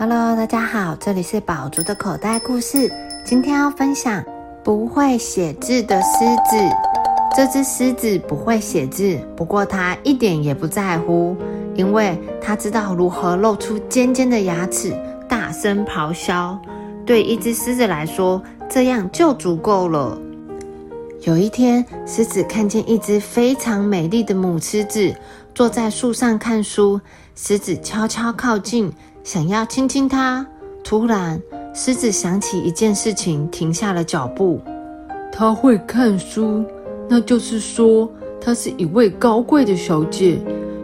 Hello，大家好，这里是宝竹的口袋故事。今天要分享不会写字的狮子。这只狮子不会写字，不过它一点也不在乎，因为它知道如何露出尖尖的牙齿，大声咆哮。对一只狮子来说，这样就足够了。有一天，狮子看见一只非常美丽的母狮子坐在树上看书。狮子悄悄靠近，想要亲亲它。突然，狮子想起一件事情，停下了脚步。它会看书，那就是说，她是一位高贵的小姐。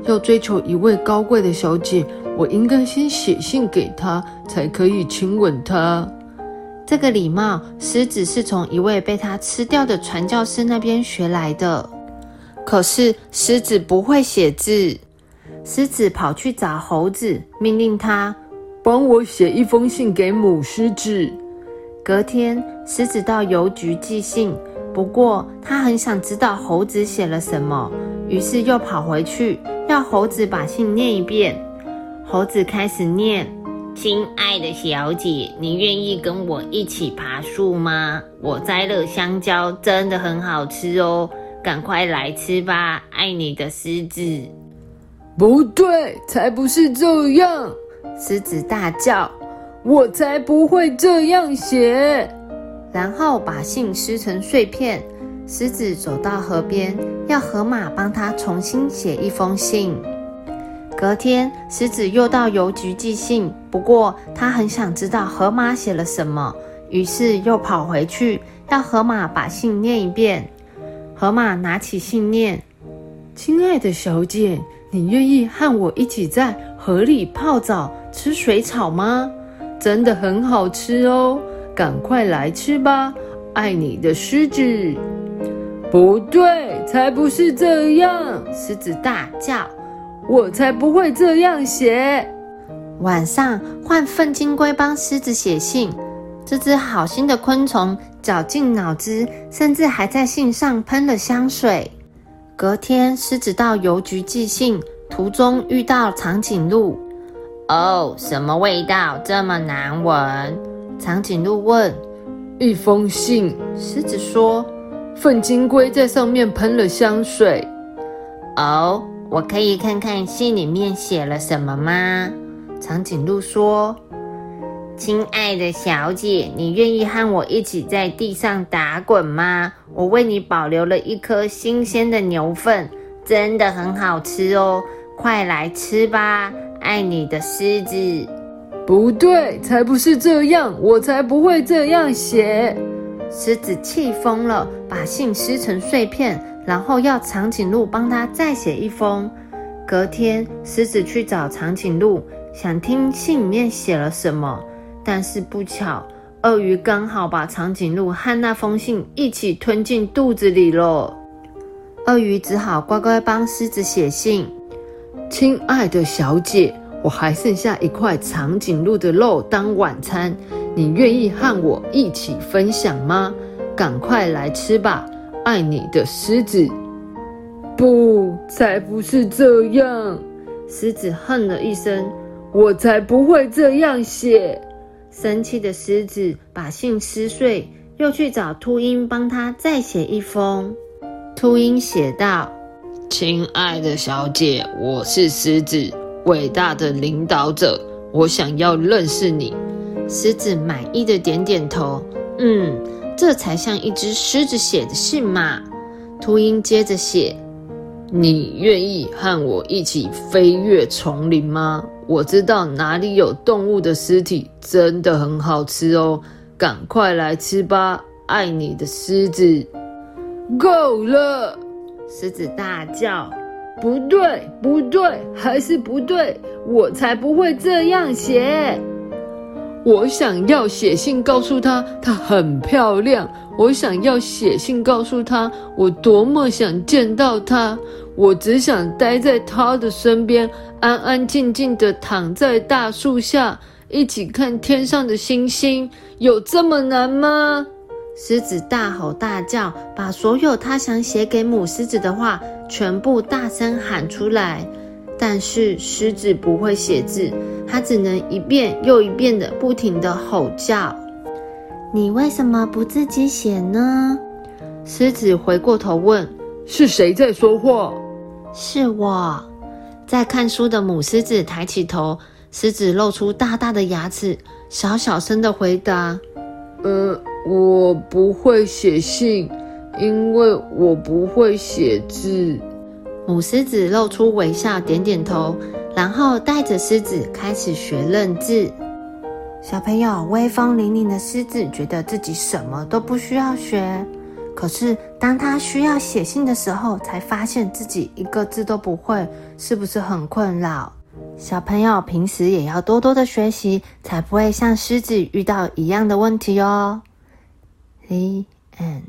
要追求一位高贵的小姐，我应该先写信给她，才可以亲吻她。这个礼貌，狮子是从一位被他吃掉的传教士那边学来的。可是狮子不会写字，狮子跑去找猴子，命令他帮我写一封信给母狮子。隔天，狮子到邮局寄信，不过他很想知道猴子写了什么，于是又跑回去要猴子把信念一遍。猴子开始念。亲爱的小姐，你愿意跟我一起爬树吗？我摘了香蕉，真的很好吃哦，赶快来吃吧！爱你的狮子。不对，才不是这样！狮子大叫：“我才不会这样写！”然后把信撕成碎片。狮子走到河边，要河马帮他重新写一封信。隔天，狮子又到邮局寄信，不过他很想知道河马写了什么，于是又跑回去要河马把信念一遍。河马拿起信念：“亲爱的小姐，你愿意和我一起在河里泡澡吃水草吗？真的很好吃哦，赶快来吃吧！爱你的狮子。”不对，才不是这样！狮子大叫。我才不会这样写。晚上换粪金龟帮狮子写信，这只好心的昆虫绞尽脑汁，甚至还在信上喷了香水。隔天，狮子到邮局寄信，途中遇到长颈鹿。哦，什么味道这么难闻？长颈鹿问。一封信，狮子说。粪金龟在上面喷了香水。哦。我可以看看信里面写了什么吗？长颈鹿说：“亲爱的小姐，你愿意和我一起在地上打滚吗？我为你保留了一颗新鲜的牛粪，真的很好吃哦！快来吃吧，爱你的狮子。”不对，才不是这样，我才不会这样写。狮子气疯了，把信撕成碎片。然后要长颈鹿帮他再写一封。隔天，狮子去找长颈鹿，想听信里面写了什么。但是不巧，鳄鱼刚好把长颈鹿和那封信一起吞进肚子里了。鳄鱼只好乖乖帮狮子写信。亲爱的小姐，我还剩下一块长颈鹿的肉当晚餐，你愿意和我一起分享吗？赶快来吃吧！爱你的狮子，不，才不是这样！狮子哼了一声：“我才不会这样写。”生气的狮子把信撕碎，又去找秃鹰帮他再写一封。秃鹰写道：“亲爱的小姐，我是狮子，伟大的领导者，我想要认识你。”狮子满意的点点头：“嗯。”这才像一只狮子写的信嘛！秃鹰接着写：“你愿意和我一起飞越丛林吗？我知道哪里有动物的尸体，真的很好吃哦！赶快来吃吧，爱你的狮子！”够了！狮子大叫：“不对，不对，还是不对！我才不会这样写！”我想要写信告诉她，她很漂亮。我想要写信告诉他，我多么想见到他。我只想待在他的身边，安安静静的躺在大树下，一起看天上的星星。有这么难吗？狮子大吼大叫，把所有他想写给母狮子的话全部大声喊出来。但是狮子不会写字，它只能一遍又一遍的不停的吼叫。你为什么不自己写呢？狮子回过头问：“是谁在说话？”“是我。”在看书的母狮子抬起头，狮子露出大大的牙齿，小小声的回答：“呃，我不会写信，因为我不会写字。”母狮子露出微笑，点点头，然后带着狮子开始学认字。小朋友，威风凛凛的狮子觉得自己什么都不需要学，可是当他需要写信的时候，才发现自己一个字都不会，是不是很困扰？小朋友平时也要多多的学习，才不会像狮子遇到一样的问题哦。The end.